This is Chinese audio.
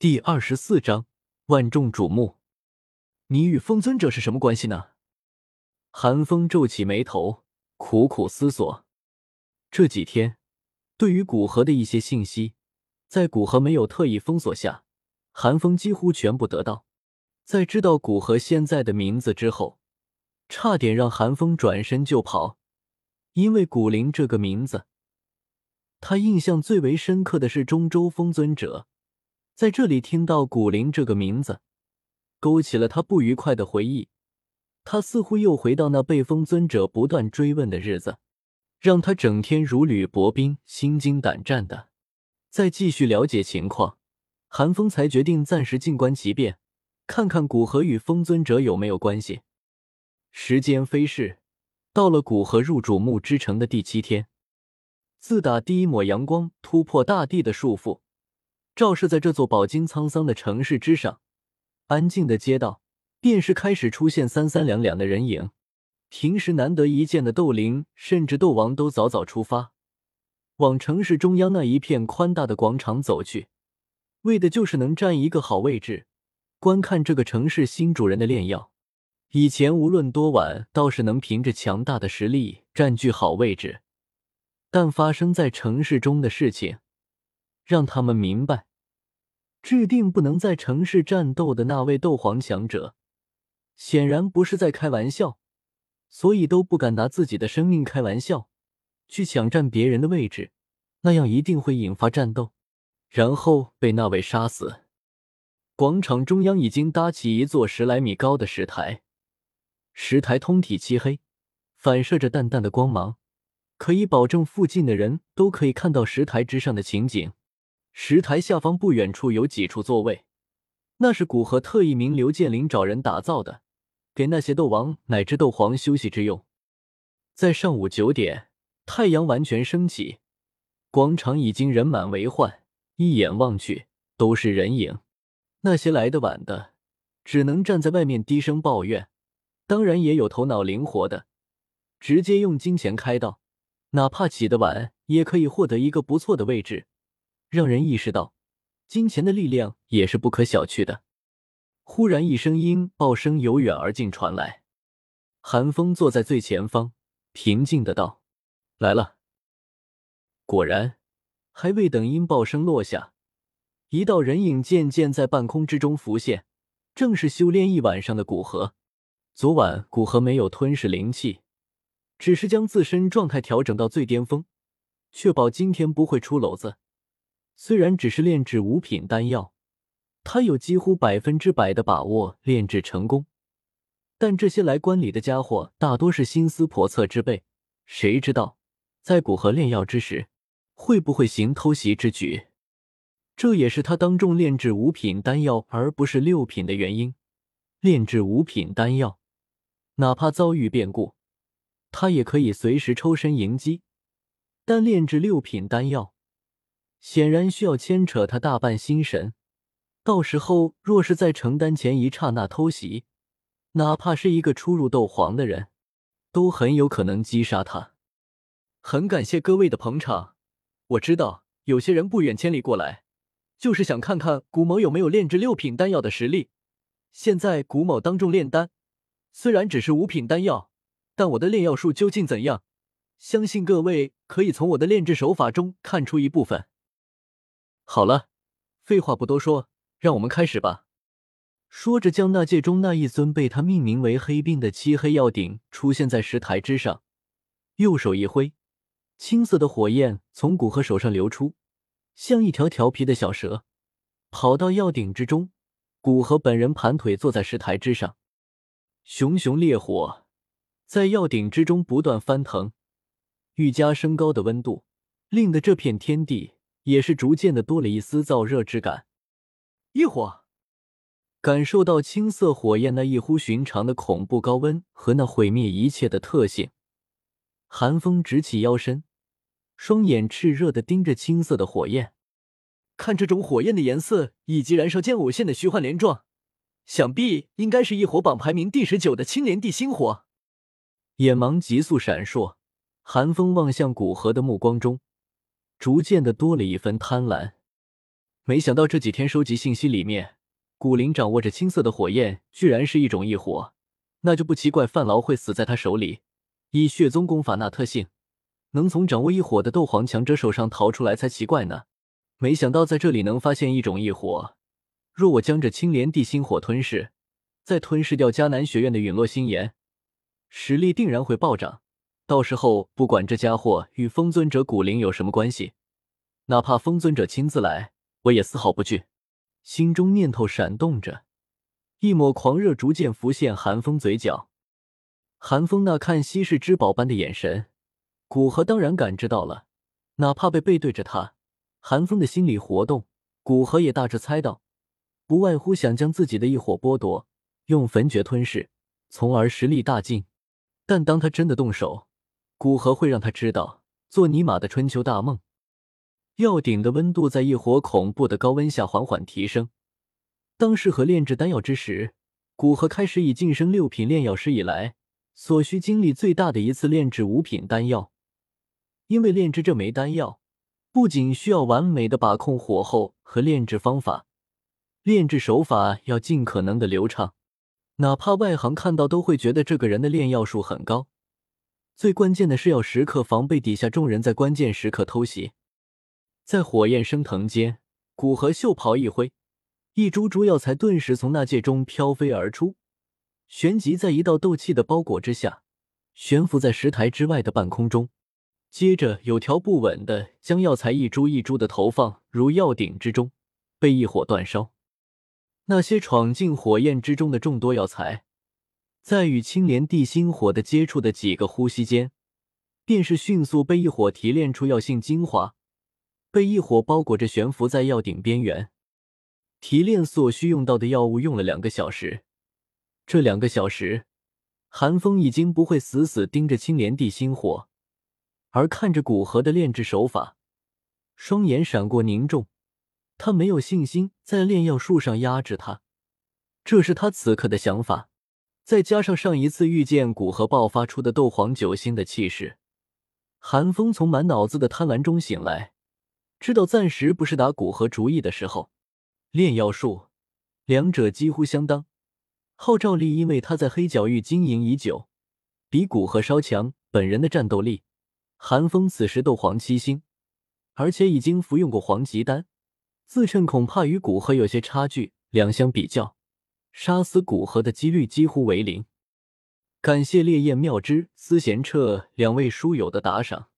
第二十四章万众瞩目。你与风尊者是什么关系呢？韩风皱起眉头，苦苦思索。这几天，对于古河的一些信息，在古河没有特意封锁下，韩风几乎全部得到。在知道古河现在的名字之后，差点让韩风转身就跑，因为古灵这个名字，他印象最为深刻的是中州风尊者。在这里听到古灵这个名字，勾起了他不愉快的回忆。他似乎又回到那被风尊者不断追问的日子，让他整天如履薄冰、心惊胆战的。再继续了解情况，韩风才决定暂时静观其变，看看古河与风尊者有没有关系。时间飞逝，到了古河入主木之城的第七天，自打第一抹阳光突破大地的束缚。照射在这座饱经沧桑的城市之上，安静的街道便是开始出现三三两两的人影。平时难得一见的斗灵甚至斗王都早早出发，往城市中央那一片宽大的广场走去，为的就是能占一个好位置，观看这个城市新主人的炼药。以前无论多晚，倒是能凭着强大的实力占据好位置，但发生在城市中的事情。让他们明白，制定不能在城市战斗的那位斗皇强者，显然不是在开玩笑，所以都不敢拿自己的生命开玩笑，去抢占别人的位置，那样一定会引发战斗，然后被那位杀死。广场中央已经搭起一座十来米高的石台，石台通体漆黑，反射着淡淡的光芒，可以保证附近的人都可以看到石台之上的情景。石台下方不远处有几处座位，那是古河特意名刘建林找人打造的，给那些斗王乃至斗皇休息之用。在上午九点，太阳完全升起，广场已经人满为患，一眼望去都是人影。那些来的晚的，只能站在外面低声抱怨；当然也有头脑灵活的，直接用金钱开道，哪怕起得晚，也可以获得一个不错的位置。让人意识到，金钱的力量也是不可小觑的。忽然，一声音爆声由远而近传来。韩风坐在最前方，平静的道：“来了。”果然，还未等音爆声落下，一道人影渐渐在半空之中浮现，正是修炼一晚上的古河。昨晚，古河没有吞噬灵气，只是将自身状态调整到最巅峰，确保今天不会出篓子。虽然只是炼制五品丹药，他有几乎百分之百的把握炼制成功。但这些来观礼的家伙大多是心思叵测之辈，谁知道在古河炼药之时，会不会行偷袭之举？这也是他当众炼制五品丹药而不是六品的原因。炼制五品丹药，哪怕遭遇变故，他也可以随时抽身迎击；但炼制六品丹药，显然需要牵扯他大半心神，到时候若是在承担前一刹那偷袭，哪怕是一个初入斗皇的人，都很有可能击杀他。很感谢各位的捧场，我知道有些人不远千里过来，就是想看看古某有没有炼制六品丹药的实力。现在古某当众炼丹，虽然只是五品丹药，但我的炼药术究竟怎样，相信各位可以从我的炼制手法中看出一部分。好了，废话不多说，让我们开始吧。说着，将那界中那一尊被他命名为黑冰的漆黑药鼎出现在石台之上，右手一挥，青色的火焰从古河手上流出，像一条调皮的小蛇，跑到药鼎之中。古河本人盘腿坐在石台之上，熊熊烈火在药鼎之中不断翻腾，愈加升高的温度，令得这片天地。也是逐渐的多了一丝燥热之感。异火，感受到青色火焰那异乎寻常的恐怖高温和那毁灭一切的特性，寒风直起腰身，双眼炽热的盯着青色的火焰。看这种火焰的颜色以及燃烧间偶现的虚幻连状，想必应该是异火榜排名第十九的青莲地心火。眼芒急速闪烁，寒风望向古河的目光中。逐渐的多了一分贪婪，没想到这几天收集信息里面，古灵掌握着青色的火焰，居然是一种异火，那就不奇怪范劳会死在他手里。以血宗功法那特性，能从掌握异火的斗皇强者手上逃出来才奇怪呢。没想到在这里能发现一种异火，若我将这青莲地心火吞噬，再吞噬掉迦南学院的陨落心炎，实力定然会暴涨。到时候不管这家伙与风尊者古灵有什么关系，哪怕风尊者亲自来，我也丝毫不惧。心中念头闪动着，一抹狂热逐渐浮现寒风嘴角。寒风那看稀世之宝般的眼神，古河当然感知到了。哪怕被背对着他，寒风的心理活动，古河也大致猜到，不外乎想将自己的一火剥夺，用焚诀吞噬，从而实力大进。但当他真的动手，古河会让他知道，做尼玛的春秋大梦。药鼎的温度在异火恐怖的高温下缓缓提升。当适合炼制丹药之时，古河开始以晋升六品炼药师以来所需经历最大的一次炼制五品丹药。因为炼制这枚丹药，不仅需要完美的把控火候和炼制方法，炼制手法要尽可能的流畅，哪怕外行看到都会觉得这个人的炼药术很高。最关键的是要时刻防备底下众人在关键时刻偷袭。在火焰升腾间，古河袖袍一挥，一株株药材顿时从那界中飘飞而出，旋即在一道斗气的包裹之下，悬浮在石台之外的半空中。接着有条不紊的将药材一株一株的投放入药鼎之中，被一火煅烧。那些闯进火焰之中的众多药材。在与青莲地心火的接触的几个呼吸间，便是迅速被一火提炼出药性精华，被一火包裹着悬浮在药鼎边缘。提炼所需用到的药物用了两个小时，这两个小时，寒风已经不会死死盯着青莲地心火，而看着古河的炼制手法，双眼闪过凝重。他没有信心在炼药术上压制他，这是他此刻的想法。再加上上一次遇见古河爆发出的斗皇九星的气势，寒风从满脑子的贪婪中醒来，知道暂时不是打古河主意的时候。炼药术，两者几乎相当。号召力，因为他在黑角域经营已久，比古河稍强。本人的战斗力，寒风此时斗皇七星，而且已经服用过黄极丹，自称恐怕与古河有些差距。两相比较。杀死古河的几率几乎为零。感谢烈焰妙之、思贤彻两位书友的打赏。